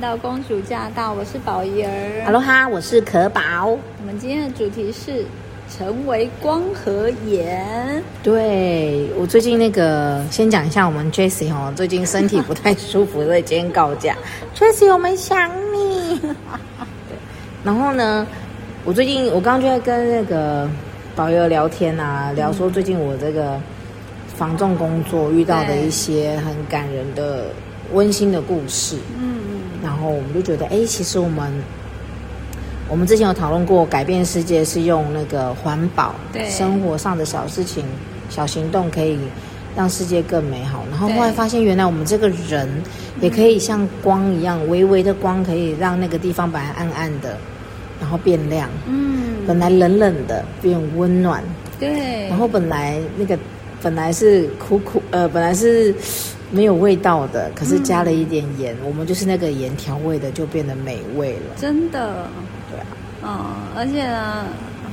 到公主驾到，我是宝仪儿。哈喽哈，我是可宝。我们今天的主题是成为光和颜。对，我最近那个，先讲一下我们 Jessie 哦，最近身体不太舒服，所以今天告假。Jessie，我们想你。对，然后呢，我最近我刚刚就在跟那个宝仪儿聊天啊，聊说最近我这个防重工作遇到的一些很感人的。温馨的故事，嗯嗯，然后我们就觉得，哎，其实我们，我们之前有讨论过，改变世界是用那个环保，对，生活上的小事情、小行动可以让世界更美好。然后后来发现，原来我们这个人也可以像光一样，微微的光可以让那个地方本来暗暗的，然后变亮，嗯，本来冷冷的变温暖，对，然后本来那个本来是苦苦，呃，本来是。没有味道的，可是加了一点盐，嗯、我们就是那个盐调味的，就变得美味了。真的，对啊，嗯，而且呢，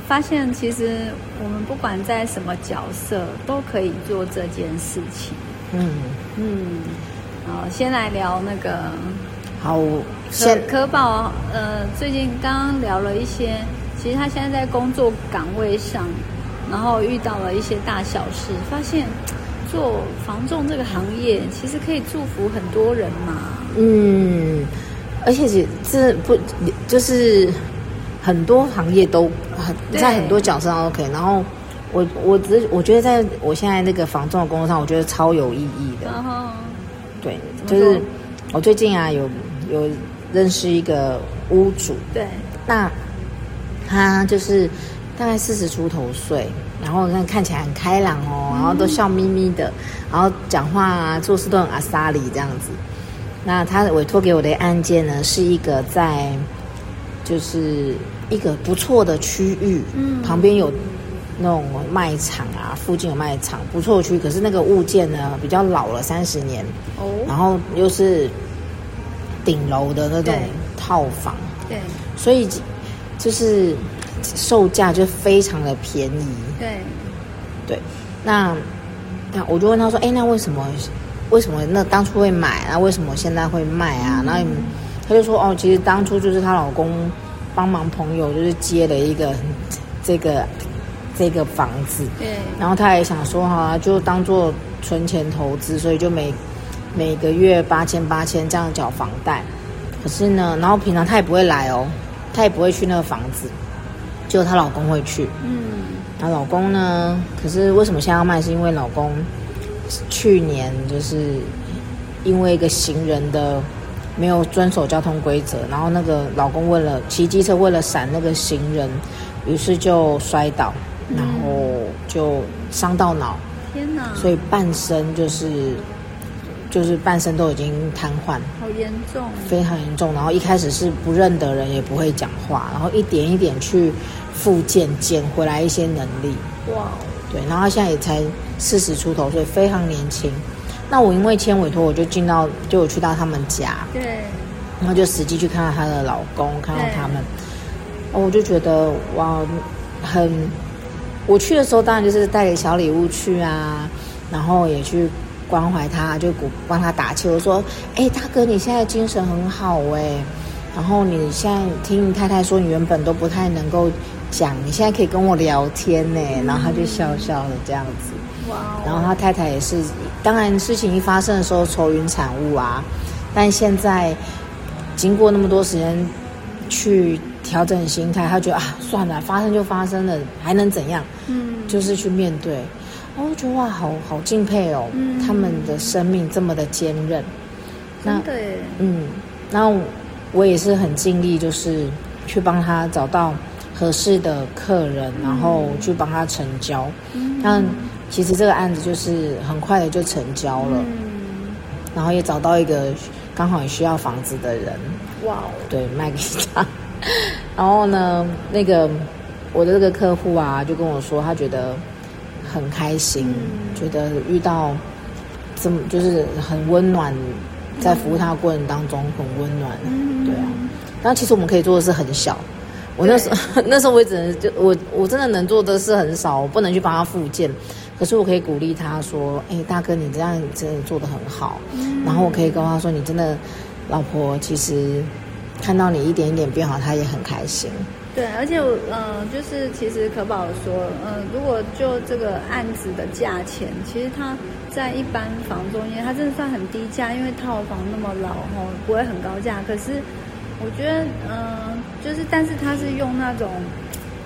发现其实我们不管在什么角色，都可以做这件事情。嗯嗯，好，先来聊那个，好，可可宝，呃，最近刚刚聊了一些，其实他现在在工作岗位上，然后遇到了一些大小事，发现。做房仲这个行业，其实可以祝福很多人嘛。嗯，而且是这不就是很多行业都很在很多角色上都可以。然后我我只是我觉得在我现在那个房仲的工作上，我觉得超有意义的。然后对，就是我最近啊有有认识一个屋主，对，那他就是大概四十出头岁。然后看看起来很开朗哦，然后都笑眯眯的，然后讲话啊、做事都很阿莎里这样子。那他委托给我的案件呢，是一个在就是一个不错的区域，嗯，旁边有那种卖场啊，附近有卖场，不错的区域。可是那个物件呢比较老了，三十年哦，然后又是顶楼的那种套房，对，所以就是。售价就非常的便宜，对，对，那那我就问他说，哎，那为什么为什么那当初会买啊？为什么现在会卖啊？然后他就说，哦，其实当初就是她老公帮忙朋友就是接了一个这个这个房子，对，然后他也想说哈，就当做存钱投资，所以就每每个月八千八千这样缴房贷。可是呢，然后平常他也不会来哦，他也不会去那个房子。就她老公会去，嗯，她老公呢？可是为什么现在要卖？是因为老公去年就是因为一个行人的没有遵守交通规则，然后那个老公为了骑机车为了闪那个行人，于是就摔倒，然后就伤到脑，天哪！所以半身就是就是半身都已经瘫痪，好严重，非常严重。然后一开始是不认得人，也不会讲话，然后一点一点去。复健捡回来一些能力，哇，对，然后他现在也才四十出头，所以非常年轻。那我因为签委托，我就进到，就我去到他们家，对，然后就实际去看到她的老公，看到他们，哦，我就觉得哇，很，我去的时候当然就是带点小礼物去啊，然后也去关怀他，就鼓帮他打气，我说，哎，大哥，你现在精神很好哎，然后你现在听你太太说，你原本都不太能够。讲，你现在可以跟我聊天呢，然后他就笑笑的这样子。哇、嗯！然后他太太也是，当然事情一发生的时候愁云惨雾啊，但现在经过那么多时间去调整心态，他觉得啊，算了，发生就发生了，还能怎样？嗯，就是去面对。我觉得哇，好好敬佩哦，嗯、他们的生命这么的坚韧。那对，嗯，然后我也是很尽力，就是去帮他找到。合适的客人，然后去帮他成交。嗯，但其实这个案子就是很快的就成交了。嗯，然后也找到一个刚好也需要房子的人。哇哦，对，卖给他。然后呢，那个我的这个客户啊，就跟我说，他觉得很开心，嗯，觉得遇到这么就是很温暖，在服务他的过程当中很温暖。嗯，对啊。然后其实我们可以做的是很小。我那时候 那时候我也只能就我我真的能做的事很少，我不能去帮他复健，可是我可以鼓励他说：“哎，大哥，你这样真的做的很好。”然后我可以跟他说：“你真的老婆其实看到你一点一点变好，他也很开心。对，而且我呃，就是其实可宝说，呃，如果就这个案子的价钱，其实它在一般房中间，它真的算很低价，因为套房那么老哦，不会很高价。可是我觉得，嗯、呃，就是但是他是用那种，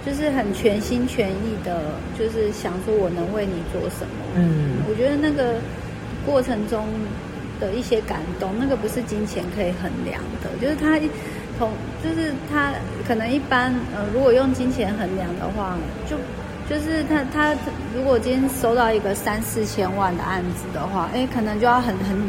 就是很全心全意的，就是想说我能为你做什么。嗯，我觉得那个过程中的一些感动，那个不是金钱可以衡量的，就是他。就是他可能一般呃，如果用金钱衡量的话，就就是他他如果今天收到一个三四千万的案子的话，哎，可能就要很很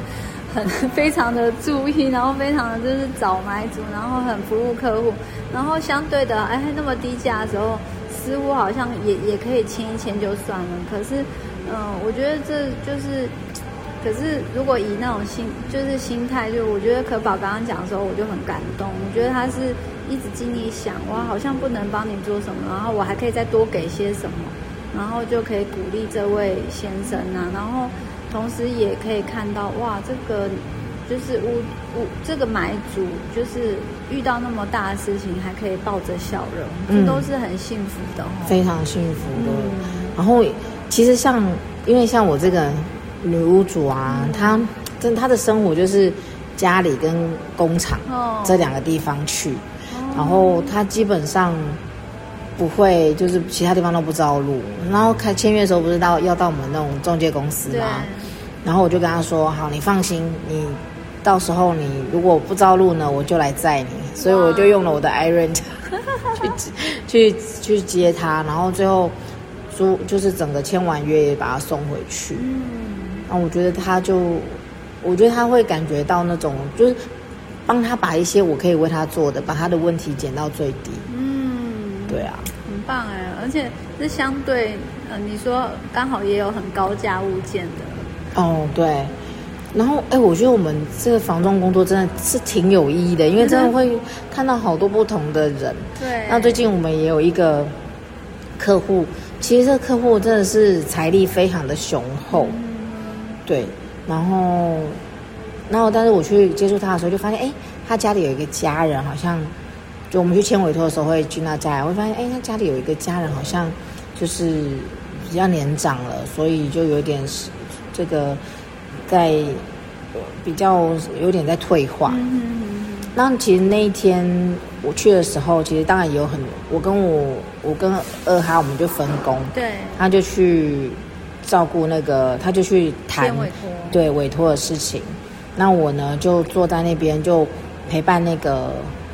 很非常的注意，然后非常的就是找买主，然后很服务客户，然后相对的，哎，那么低价的时候，似乎好像也也可以签一签就算了。可是，嗯、我觉得这就是。可是，如果以那种心，就是心态，就我觉得可宝刚刚讲的时候，我就很感动。我觉得他是一直尽力想，哇，好像不能帮你做什么，然后我还可以再多给些什么，然后就可以鼓励这位先生啊，然后同时也可以看到，哇，这个就是屋屋这个买主，就是遇到那么大的事情，还可以抱着笑容，这都是很幸福的，哦，非常幸福的。嗯、然后，其实像因为像我这个。女屋主啊，她真她的生活就是家里跟工厂这两个地方去，然后她基本上不会就是其他地方都不知道路。然后开签约的时候不是到要到我们那种中介公司吗？然后我就跟她说：“好，你放心，你到时候你如果不知道路呢，我就来载你。”所以我就用了我的 iRent 去去去接她，然后最后租就是整个签完约也把她送回去。啊，我觉得他就，我觉得他会感觉到那种，就是帮他把一些我可以为他做的，把他的问题减到最低。嗯，对啊，很棒哎，而且是相对，呃，你说刚好也有很高价物件的。哦，对。然后，哎，我觉得我们这个房仲工作真的是挺有意义的，因为真的会 看到好多不同的人。对。那最近我们也有一个客户，其实这个客户真的是财力非常的雄厚。嗯对，然后，然后，但是我去接触他的时候，就发现，哎，他家里有一个家人，好像，就我们去签委托的时候会去那家，我会发现，哎，他家里有一个家人，好像就是比较年长了，所以就有点这个在比较有点在退化。嗯。那其实那一天我去的时候，其实当然也有很，我跟我我跟二哈我们就分工，对，他就去。照顾那个，他就去谈委对委托的事情。那我呢，就坐在那边，就陪伴那个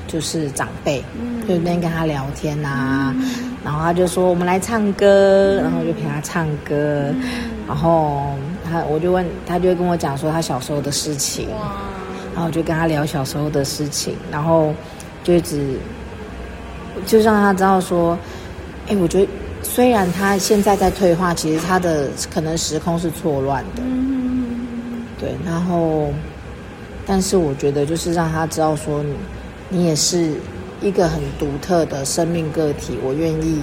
就是长辈，嗯、就那边跟他聊天啊。嗯、然后他就说：“我们来唱歌。嗯”然后我就陪他唱歌。嗯、然后他，我就问他，就会跟我讲说他小时候的事情。然后我就跟他聊小时候的事情，然后就一直就让他知道说：“哎，我觉得。”虽然他现在在退化，其实他的可能时空是错乱的，对。然后，但是我觉得就是让他知道说你，你也是一个很独特的生命个体，我愿意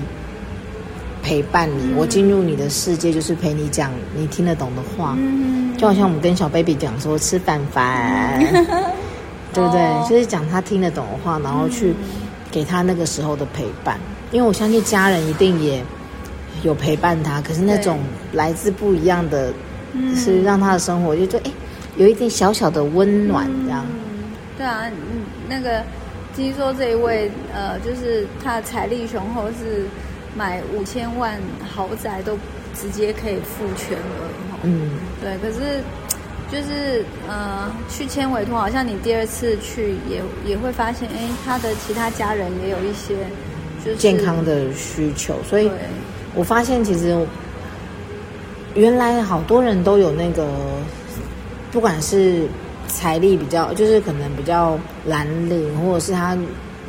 陪伴你，我进入你的世界，就是陪你讲你听得懂的话，就好像我们跟小 baby 讲说吃饭饭，对不对？就是讲他听得懂的话，然后去给他那个时候的陪伴。因为我相信家人一定也有陪伴他，可是那种来自不一样的，是让他的生活就觉得哎，有一点小小的温暖这样。嗯，对啊，嗯，那个听说这一位呃，就是他的财力雄厚，是买五千万豪宅都直接可以付全额。嗯，对，可是就是呃，去签委托，好像你第二次去也也会发现，哎，他的其他家人也有一些就是。健康的需求，所以我发现其实原来好多人都有那个，不管是财力比较，就是可能比较蓝领，或者是他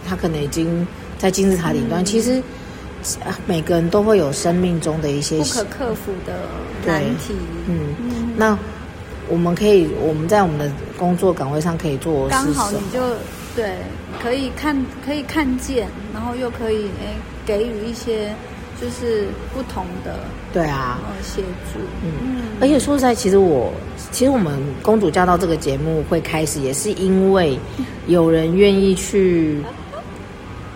他可能已经在金字塔顶端，嗯、其实每个人都会有生命中的一些不可克服的难题。嗯，嗯那我们可以我们在我们的工作岗位上可以做，刚好你就。对，可以看，可以看见，然后又可以诶给予一些就是不同的对啊。协助，嗯，嗯。而且说实在，其实我其实我们公主驾到这个节目会开始，也是因为 有人愿意去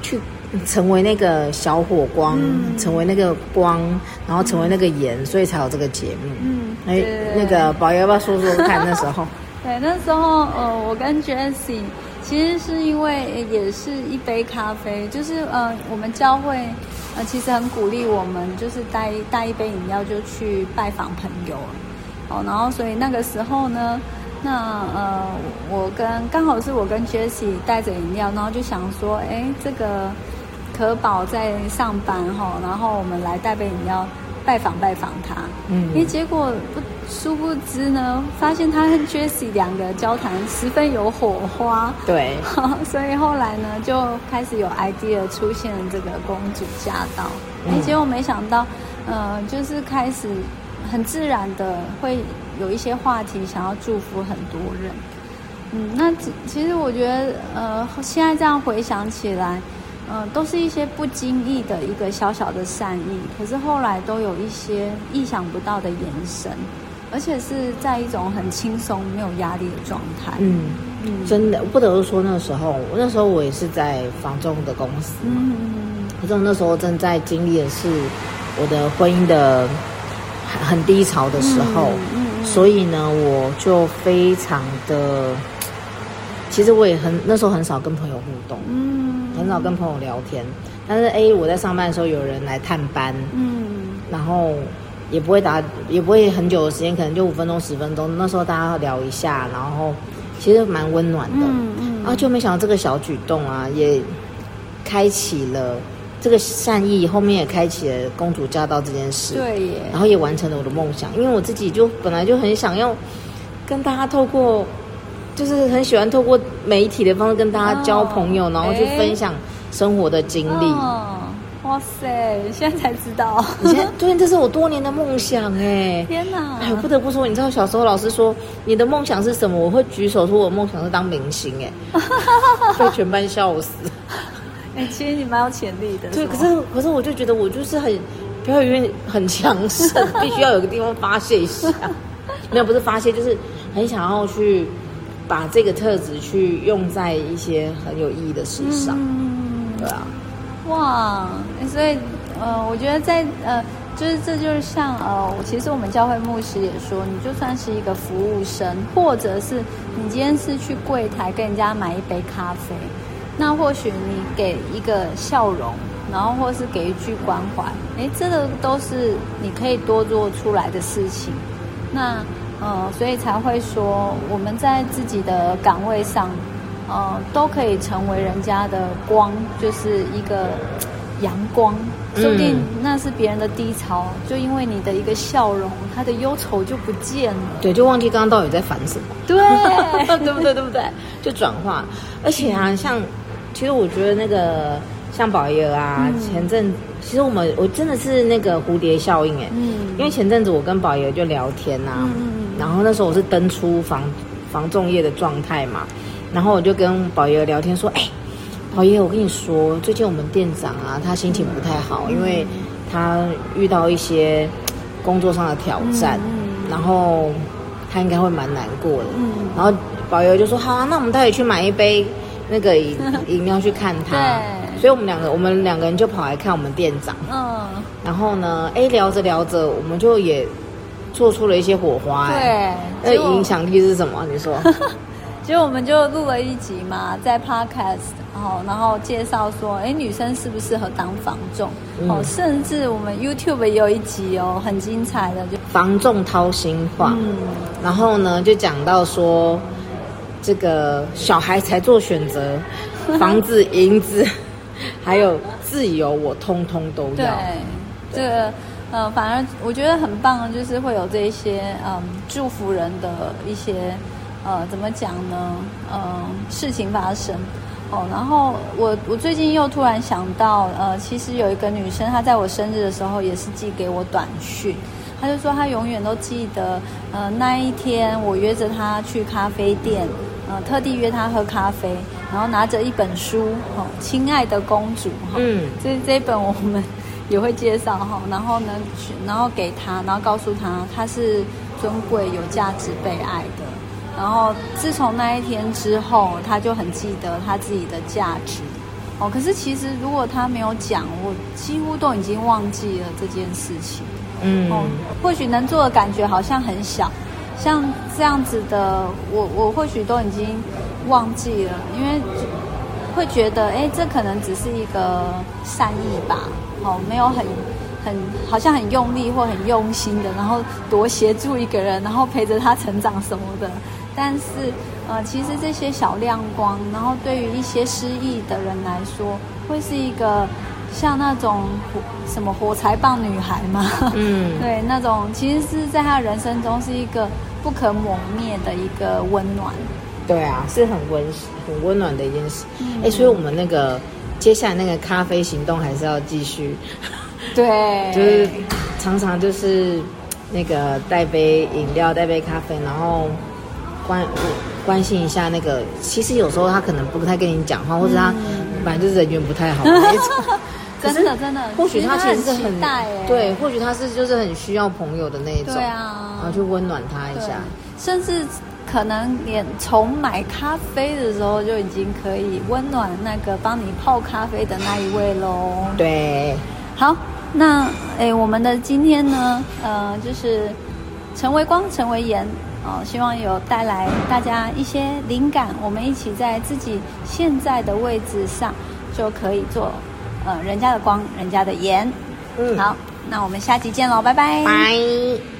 去成为那个小火光，嗯、成为那个光，然后成为那个盐，嗯、所以才有这个节目。嗯，哎，那个宝爷要不要说说看那时候？对，那时候呃，我跟 Jessie 其实是因为也是一杯咖啡，就是呃，我们教会呃其实很鼓励我们，就是带带一杯饮料就去拜访朋友，哦，然后所以那个时候呢，那呃，我跟刚好是我跟 Jessie 带着饮料，然后就想说，哎，这个可宝在上班哈，然后我们来带杯饮料。拜访拜访他，嗯，因为结果不殊不知呢，发现他和 Jessie 两个交谈十分有火花，对，所以后来呢就开始有 idea 出现了这个公主驾到，哎、嗯，结果没想到，呃，就是开始很自然的会有一些话题想要祝福很多人，嗯，那其实我觉得，呃，现在这样回想起来。嗯，都是一些不经意的一个小小的善意，可是后来都有一些意想不到的延伸，而且是在一种很轻松、没有压力的状态。嗯嗯，真的不得不说，那个时候，那时候我也是在房仲的公司，嗯，可是我那时候正在经历的是我的婚姻的很低潮的时候，嗯，嗯，所以呢，我就非常的，其实我也很那时候很少跟朋友互动，嗯。很少跟朋友聊天，但是 A 我在上班的时候有人来探班，嗯，然后也不会打，也不会很久的时间，可能就五分钟十分钟。那时候大家聊一下，然后其实蛮温暖的，嗯嗯，然后就没想到这个小举动啊，也开启了这个善意，后面也开启了公主驾到这件事，对耶，然后也完成了我的梦想，因为我自己就本来就很想要跟大家透过。就是很喜欢透过媒体的方式跟大家交朋友，哦、然后去分享生活的经历。哦、哇塞，现在才知道，你现在对，这是我多年的梦想哎！天哪！哎，不得不说，你知道小时候老师说你的梦想是什么？我会举手说我的梦想是当明星哎，被全班笑死。哎，其实你蛮有潜力的。对，可是可是我就觉得我就是很表演欲很强盛，必须要有个地方发泄一下。没有，不是发泄，就是很想要去。把这个特质去用在一些很有意义的事上，嗯、对啊，哇，所以呃，我觉得在呃，就是这就是像呃，其实我们教会牧师也说，你就算是一个服务生，或者是你今天是去柜台跟人家买一杯咖啡，那或许你给一个笑容，然后或是给一句关怀，哎，这个都是你可以多做出来的事情，那。呃，所以才会说我们在自己的岗位上，呃，都可以成为人家的光，就是一个阳光。说不定那是别人的低潮，就因为你的一个笑容，他的忧愁就不见了。对，就忘记刚刚到底在烦什么。对，对不对？对不对？就转化。而且啊，像其实我觉得那个像宝爷啊，嗯、前阵。其实我们我真的是那个蝴蝶效应哎，嗯，因为前阵子我跟宝爷就聊天呐、啊，嗯，然后那时候我是登出房房仲业的状态嘛，然后我就跟宝爷聊天说，哎，宝爷，我跟你说，最近我们店长啊，他心情不太好，嗯、因为他遇到一些工作上的挑战，嗯、然后他应该会蛮难过的，嗯，然后宝爷就说，好啊，那我们待会去买一杯那个饮 饮料去看他。所以我们两个，我们两个人就跑来看我们店长。嗯。然后呢，哎，聊着聊着，我们就也做出了一些火花。对。那影响力是什么？你说。其实我们就录了一集嘛，在 Podcast，然后然后介绍说，哎，女生适不适合当房仲？嗯、哦，甚至我们 YouTube 也有一集哦，很精彩的，就房仲掏心话。嗯。然后呢，就讲到说，这个小孩才做选择，房子、银子。还有自由，我通通都要。对，这个呃，反而我觉得很棒，就是会有这一些嗯祝福人的一些呃怎么讲呢？嗯，事情发生哦。然后我我最近又突然想到，呃，其实有一个女生，她在我生日的时候也是寄给我短讯，她就说她永远都记得，呃，那一天我约着她去咖啡店，呃，特地约她喝咖啡。然后拿着一本书，哈，亲爱的公主，哈，嗯，这这本我们也会介绍哈，然后呢，然后给他，然后告诉他他是尊贵、有价值、被爱的。然后自从那一天之后，他就很记得他自己的价值。哦，可是其实如果他没有讲，我几乎都已经忘记了这件事情。嗯，哦，或许能做的感觉好像很小，像这样子的，我我或许都已经忘记了，因为会觉得，哎，这可能只是一个善意吧，哦，没有很很好像很用力或很用心的，然后多协助一个人，然后陪着他成长什么的。但是，呃，其实这些小亮光，然后对于一些失意的人来说，会是一个。像那种什么火柴棒女孩嘛，嗯，对，那种其实是在他人生中是一个不可磨灭的一个温暖。对啊，是很温很温暖的一件事。哎、嗯欸，所以我们那个接下来那个咖啡行动还是要继续。对，就是常常就是那个带杯饮料，带杯咖啡，然后关关心一下那个。其实有时候他可能不太跟你讲话，或者他反正就是人缘不太好。真的真的，或许他其实是很对，或许他是就是很需要朋友的那一种，对啊，然后去温暖他一下，甚至可能连从买咖啡的时候就已经可以温暖那个帮你泡咖啡的那一位喽。对，好，那诶，我们的今天呢，呃，就是成为光，成为盐哦，希望有带来大家一些灵感，我们一起在自己现在的位置上就可以做。呃，人家的光，人家的盐。嗯，好，那我们下期见喽，拜拜。拜。